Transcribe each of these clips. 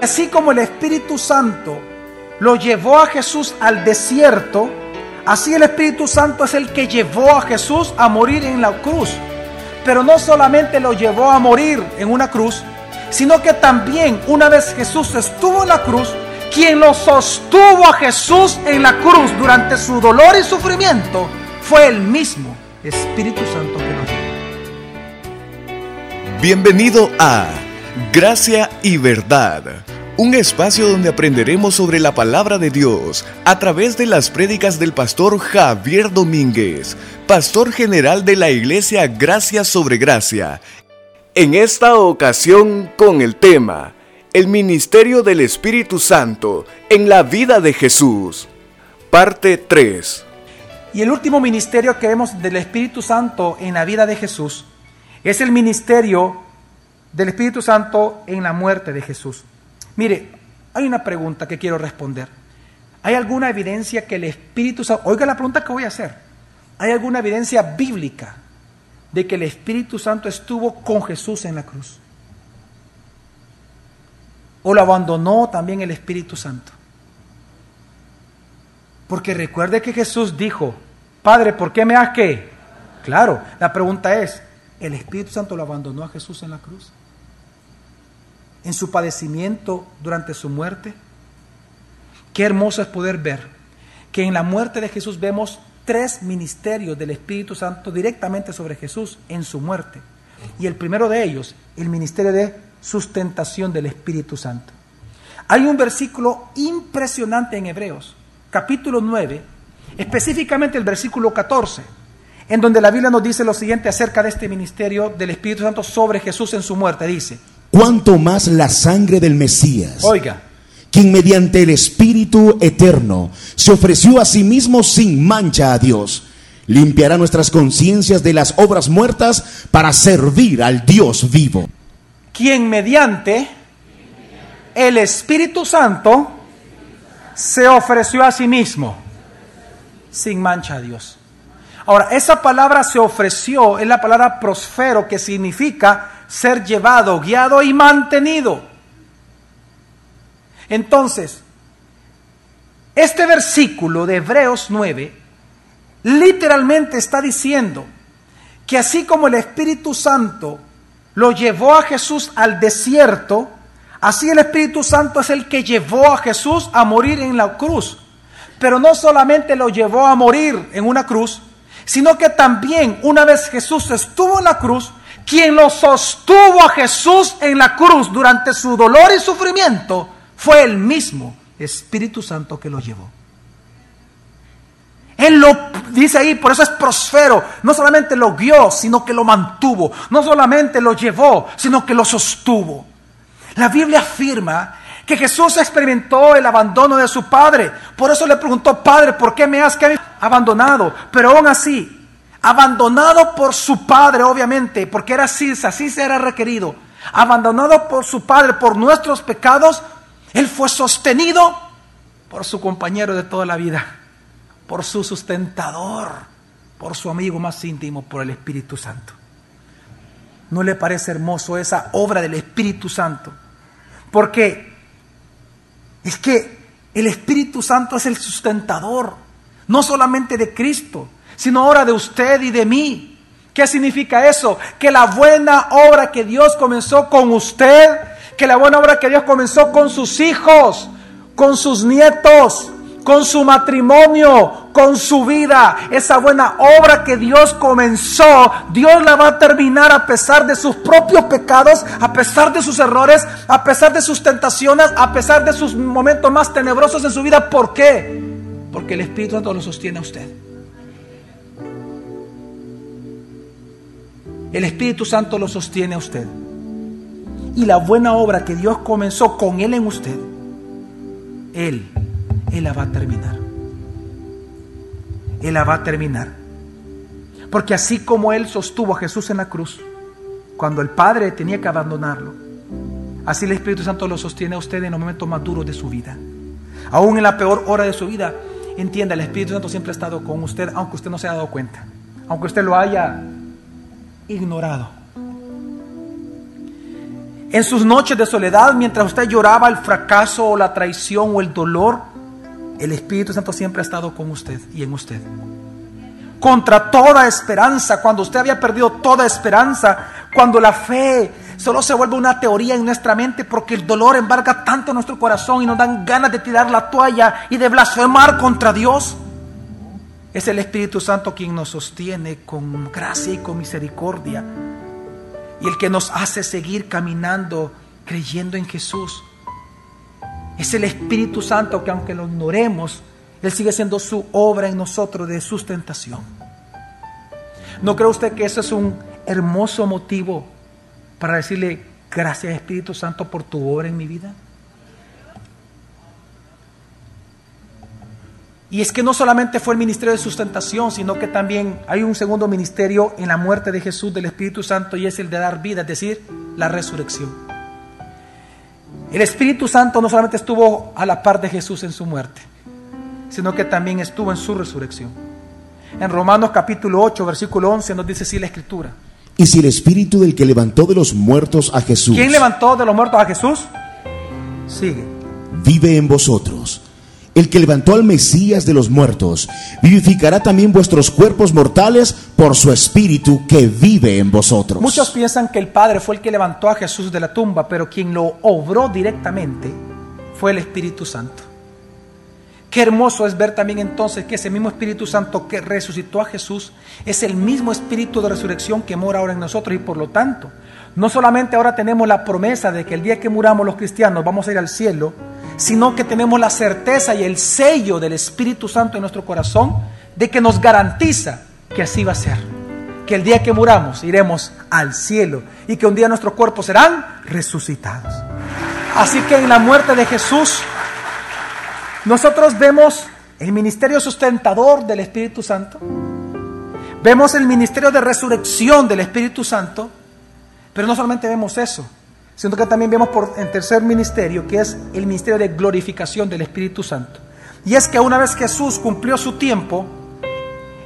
Así como el Espíritu Santo lo llevó a Jesús al desierto, así el Espíritu Santo es el que llevó a Jesús a morir en la cruz. Pero no solamente lo llevó a morir en una cruz, sino que también una vez Jesús estuvo en la cruz, quien lo sostuvo a Jesús en la cruz durante su dolor y sufrimiento fue el mismo Espíritu Santo que lo llevó. Bienvenido a Gracia y Verdad, un espacio donde aprenderemos sobre la palabra de Dios a través de las prédicas del pastor Javier Domínguez, pastor general de la iglesia Gracia sobre Gracia. En esta ocasión con el tema, el ministerio del Espíritu Santo en la vida de Jesús, parte 3. Y el último ministerio que vemos del Espíritu Santo en la vida de Jesús es el ministerio del Espíritu Santo en la muerte de Jesús. Mire, hay una pregunta que quiero responder. ¿Hay alguna evidencia que el Espíritu Santo, oiga la pregunta que voy a hacer, ¿hay alguna evidencia bíblica de que el Espíritu Santo estuvo con Jesús en la cruz? ¿O lo abandonó también el Espíritu Santo? Porque recuerde que Jesús dijo, Padre, ¿por qué me has que? Claro, la pregunta es, ¿el Espíritu Santo lo abandonó a Jesús en la cruz? ¿En su padecimiento durante su muerte? Qué hermoso es poder ver que en la muerte de Jesús vemos tres ministerios del Espíritu Santo directamente sobre Jesús en su muerte. Y el primero de ellos, el ministerio de sustentación del Espíritu Santo. Hay un versículo impresionante en Hebreos, capítulo 9, específicamente el versículo 14, en donde la Biblia nos dice lo siguiente acerca de este ministerio del Espíritu Santo sobre Jesús en su muerte. Dice, cuanto más la sangre del Mesías, oiga, quien mediante el Espíritu eterno se ofreció a sí mismo sin mancha a Dios, limpiará nuestras conciencias de las obras muertas para servir al Dios vivo. Quien mediante el Espíritu Santo se ofreció a sí mismo sin mancha a Dios. Ahora, esa palabra se ofreció es la palabra prosfero que significa ser llevado, guiado y mantenido. Entonces, este versículo de Hebreos 9 literalmente está diciendo que así como el Espíritu Santo lo llevó a Jesús al desierto, así el Espíritu Santo es el que llevó a Jesús a morir en la cruz. Pero no solamente lo llevó a morir en una cruz, sino que también una vez Jesús estuvo en la cruz, quien lo sostuvo a Jesús en la cruz durante su dolor y sufrimiento fue el mismo Espíritu Santo que lo llevó. Él lo dice ahí, por eso es prosfero. No solamente lo guió, sino que lo mantuvo. No solamente lo llevó, sino que lo sostuvo. La Biblia afirma que Jesús experimentó el abandono de su padre. Por eso le preguntó, Padre, ¿por qué me has abandonado? Pero aún así, abandonado por su padre, obviamente, porque era así, así se era requerido. Abandonado por su padre, por nuestros pecados, él fue sostenido por su compañero de toda la vida, por su sustentador, por su amigo más íntimo, por el Espíritu Santo. ¿No le parece hermoso esa obra del Espíritu Santo? Porque es que el Espíritu Santo es el sustentador, no solamente de Cristo, sino ahora de usted y de mí. ¿Qué significa eso? Que la buena obra que Dios comenzó con usted, que la buena obra que Dios comenzó con sus hijos, con sus nietos, con su matrimonio, con su vida. Esa buena obra que Dios comenzó, Dios la va a terminar a pesar de sus propios pecados, a pesar de sus errores, a pesar de sus tentaciones, a pesar de sus momentos más tenebrosos en su vida. ¿Por qué? Porque el Espíritu Santo lo sostiene a usted. El Espíritu Santo lo sostiene a usted. Y la buena obra que Dios comenzó con Él en usted, Él, Él la va a terminar. Él la va a terminar. Porque así como Él sostuvo a Jesús en la cruz, cuando el Padre tenía que abandonarlo, así el Espíritu Santo lo sostiene a usted en los momentos más duros de su vida. Aún en la peor hora de su vida, entienda, el Espíritu Santo siempre ha estado con usted, aunque usted no se haya dado cuenta, aunque usted lo haya ignorado. En sus noches de soledad, mientras usted lloraba el fracaso o la traición o el dolor, el Espíritu Santo siempre ha estado con usted y en usted. Contra toda esperanza, cuando usted había perdido toda esperanza, cuando la fe solo se vuelve una teoría en nuestra mente porque el dolor embarga tanto nuestro corazón y nos dan ganas de tirar la toalla y de blasfemar contra Dios. Es el Espíritu Santo quien nos sostiene con gracia y con misericordia y el que nos hace seguir caminando creyendo en Jesús. Es el Espíritu Santo que aunque lo ignoremos, Él sigue siendo su obra en nosotros de sustentación. ¿No cree usted que eso es un hermoso motivo para decirle gracias Espíritu Santo por tu obra en mi vida? Y es que no solamente fue el ministerio de sustentación, sino que también hay un segundo ministerio en la muerte de Jesús del Espíritu Santo y es el de dar vida, es decir, la resurrección. El Espíritu Santo no solamente estuvo a la par de Jesús en su muerte, sino que también estuvo en su resurrección. En Romanos capítulo 8, versículo 11 nos dice así la escritura. Y si el Espíritu del que levantó de los muertos a Jesús ¿Quién levantó de los muertos a Jesús? Sigue. vive en vosotros, el que levantó al Mesías de los muertos, vivificará también vuestros cuerpos mortales por su Espíritu que vive en vosotros. Muchos piensan que el Padre fue el que levantó a Jesús de la tumba, pero quien lo obró directamente fue el Espíritu Santo. Qué hermoso es ver también entonces que ese mismo Espíritu Santo que resucitó a Jesús es el mismo Espíritu de resurrección que mora ahora en nosotros y por lo tanto, no solamente ahora tenemos la promesa de que el día que muramos los cristianos vamos a ir al cielo, sino que tenemos la certeza y el sello del Espíritu Santo en nuestro corazón de que nos garantiza que así va a ser. Que el día que muramos iremos al cielo y que un día nuestros cuerpos serán resucitados. Así que en la muerte de Jesús nosotros vemos el ministerio sustentador del Espíritu Santo, vemos el ministerio de resurrección del Espíritu Santo, pero no solamente vemos eso, sino que también vemos por el tercer ministerio, que es el ministerio de glorificación del Espíritu Santo. Y es que una vez Jesús cumplió su tiempo,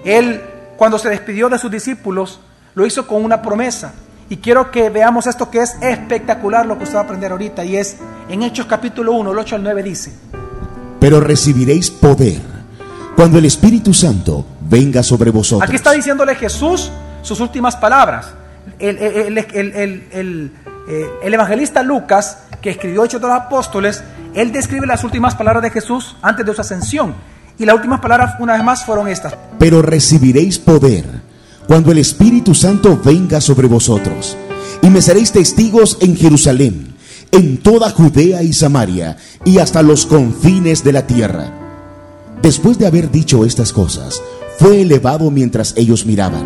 Él cuando se despidió de sus discípulos, lo hizo con una promesa. Y quiero que veamos esto que es espectacular lo que usted va a aprender ahorita. Y es en Hechos capítulo 1, el 8 al 9 dice, Pero recibiréis poder cuando el Espíritu Santo venga sobre vosotros. Aquí está diciéndole Jesús sus últimas palabras. El- el, eh, el evangelista Lucas, que escribió Hechos de los Apóstoles, él describe las últimas palabras de Jesús antes de su ascensión. Y las últimas palabras, una vez más, fueron estas. Pero recibiréis poder cuando el Espíritu Santo venga sobre vosotros. Y me seréis testigos en Jerusalén, en toda Judea y Samaria, y hasta los confines de la tierra. Después de haber dicho estas cosas, fue elevado mientras ellos miraban,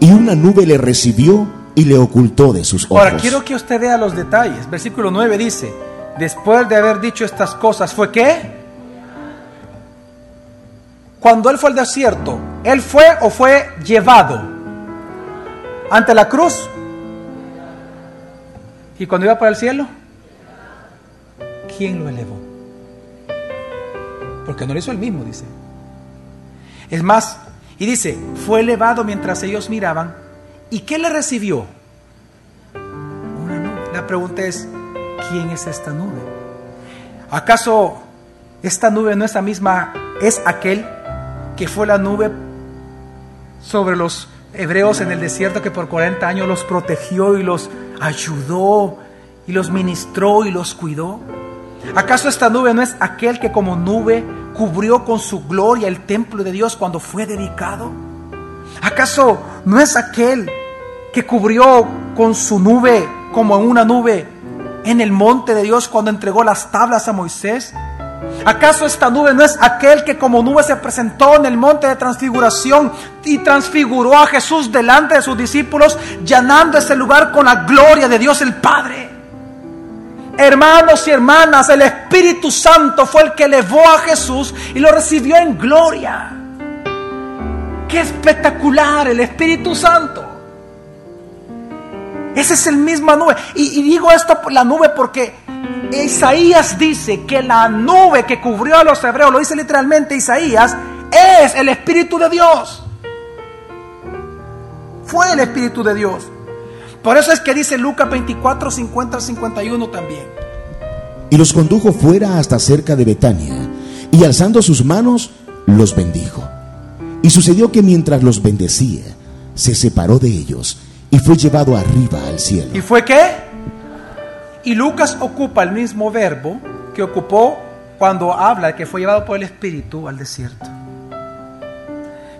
y una nube le recibió y le ocultó de sus ojos. Ahora, quiero que usted vea los detalles. Versículo 9 dice, después de haber dicho estas cosas, ¿fue qué? Cuando él fue al desierto, ¿él fue o fue llevado ante la cruz? ¿Y cuando iba para el cielo? ¿Quién lo elevó? Porque no lo hizo él mismo, dice. Es más, y dice, fue elevado mientras ellos miraban. ¿Y qué le recibió? Una nube. La pregunta es, ¿quién es esta nube? ¿Acaso esta nube no es la misma, es aquel que fue la nube sobre los hebreos en el desierto que por 40 años los protegió y los ayudó y los ministró y los cuidó? ¿Acaso esta nube no es aquel que como nube cubrió con su gloria el templo de Dios cuando fue dedicado? ¿Acaso no es aquel que cubrió con su nube como en una nube en el monte de Dios cuando entregó las tablas a Moisés? ¿Acaso esta nube no es aquel que como nube se presentó en el monte de transfiguración y transfiguró a Jesús delante de sus discípulos, llenando ese lugar con la gloria de Dios el Padre? Hermanos y hermanas, el Espíritu Santo fue el que elevó a Jesús y lo recibió en gloria. Qué espectacular el Espíritu Santo. Ese es el misma nube. Y, digo esto por la nube porque Isaías dice que la nube que cubrió a los hebreos, lo dice literalmente Isaías, es el Espíritu de Dios. Fue el Espíritu de Dios. Por eso es que dice Lucas 24, 50 al 51 también. Y los condujo fuera hasta cerca de Betania, y alzando sus manos, los bendijo. Y sucedió que mientras los bendecía, se separó de ellos y fue llevado arriba al cielo. ¿Y fue qué? Y Lucas ocupa el mismo verbo que ocupó cuando habla que fue llevado por el Espíritu al desierto.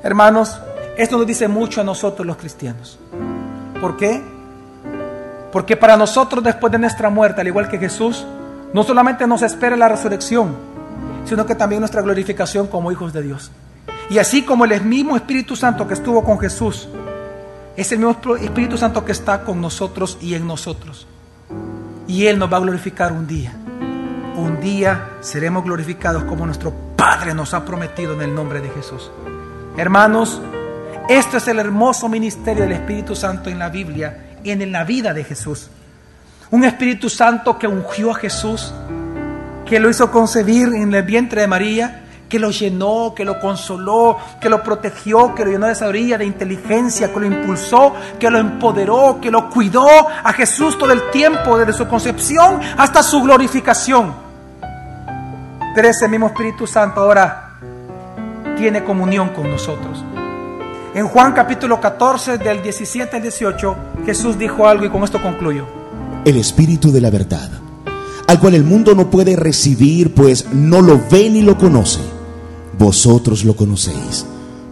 Hermanos, esto nos dice mucho a nosotros los cristianos. ¿Por qué? Porque para nosotros después de nuestra muerte, al igual que Jesús, no solamente nos espera la resurrección, sino que también nuestra glorificación como hijos de Dios. Y así como el mismo Espíritu Santo que estuvo con Jesús, es el mismo Espíritu Santo que está con nosotros y en nosotros. Y Él nos va a glorificar un día. Un día seremos glorificados como nuestro Padre nos ha prometido en el nombre de Jesús. Hermanos, esto es el hermoso ministerio del Espíritu Santo en la Biblia, en la vida de Jesús. Un Espíritu Santo que ungió a Jesús, que lo hizo concebir en el vientre de María, que lo llenó, que lo consoló, que lo protegió, que lo llenó de sabiduría, de inteligencia, que lo impulsó, que lo empoderó, que lo cuidó a Jesús todo el tiempo, desde su concepción hasta su glorificación. Pero ese mismo Espíritu Santo ahora tiene comunión con nosotros. En Juan capítulo 14, del 17 al 18, Jesús dijo algo y con esto concluyo el Espíritu de la verdad, al cual el mundo no puede recibir, pues no lo ve ni lo conoce. Vosotros lo conocéis,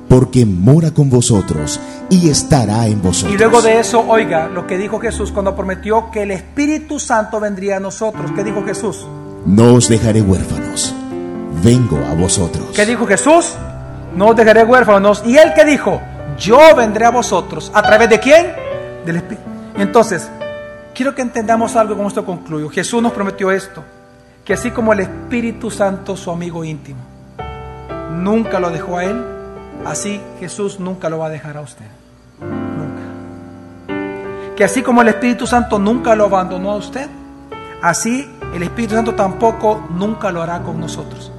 porque mora con vosotros y estará en vosotros. Y luego de eso, oiga lo que dijo Jesús cuando prometió que el Espíritu Santo vendría a nosotros. ¿Qué dijo Jesús? No os dejaré huérfanos, vengo a vosotros. ¿Qué dijo Jesús? No os dejaré huérfanos. ¿Y él qué dijo? Yo vendré a vosotros. ¿A través de quién? Del Espíritu. Entonces, Quiero que entendamos algo con esto concluyo. Jesús nos prometió esto, que así como el Espíritu Santo, su amigo íntimo, nunca lo dejó a él, así Jesús nunca lo va a dejar a usted. Nunca. Que así como el Espíritu Santo nunca lo abandonó a usted, así el Espíritu Santo tampoco nunca lo hará con nosotros.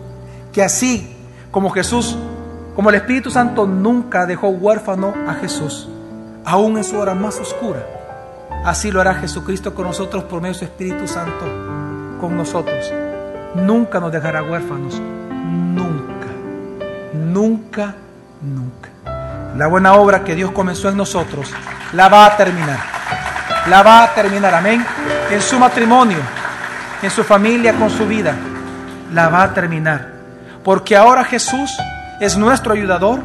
Que así como Jesús, como el Espíritu Santo nunca dejó huérfano a Jesús, aún en su hora más oscura, Así lo hará Jesucristo con nosotros por medio de su Espíritu Santo con nosotros. Nunca nos dejará huérfanos. Nunca. Nunca, nunca. La buena obra que Dios comenzó en nosotros la va a terminar. La va a terminar. Amén. En su matrimonio, en su familia, con su vida. La va a terminar. Porque ahora Jesús es nuestro ayudador,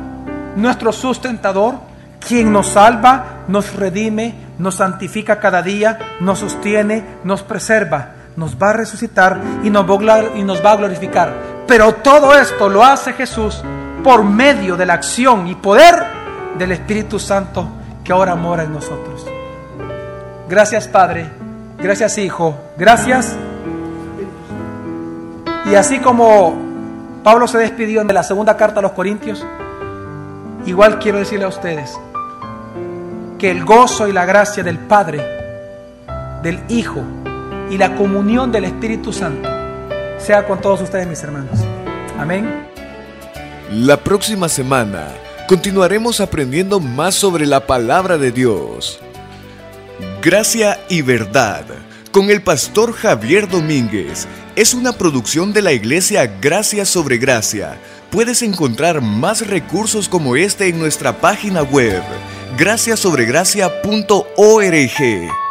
nuestro sustentador, quien nos salva, nos redime, nos santifica cada día, nos sostiene, nos preserva, nos va a resucitar y nos va a glorificar. Pero todo esto lo hace Jesús por medio de la acción y poder del Espíritu Santo que ahora mora en nosotros. Gracias Padre, gracias Hijo, gracias. Y así como Pablo se despidió de la segunda carta a los Corintios, igual quiero decirle a ustedes, que el gozo y la gracia del Padre, del Hijo y la comunión del Espíritu Santo sea con todos ustedes, mis hermanos. Amén. La próxima semana continuaremos aprendiendo más sobre la palabra de Dios. Gracia y verdad con el pastor Javier Domínguez es una producción de la iglesia Gracia sobre Gracia. Puedes encontrar más recursos como este en nuestra página web graciasobregracia.org.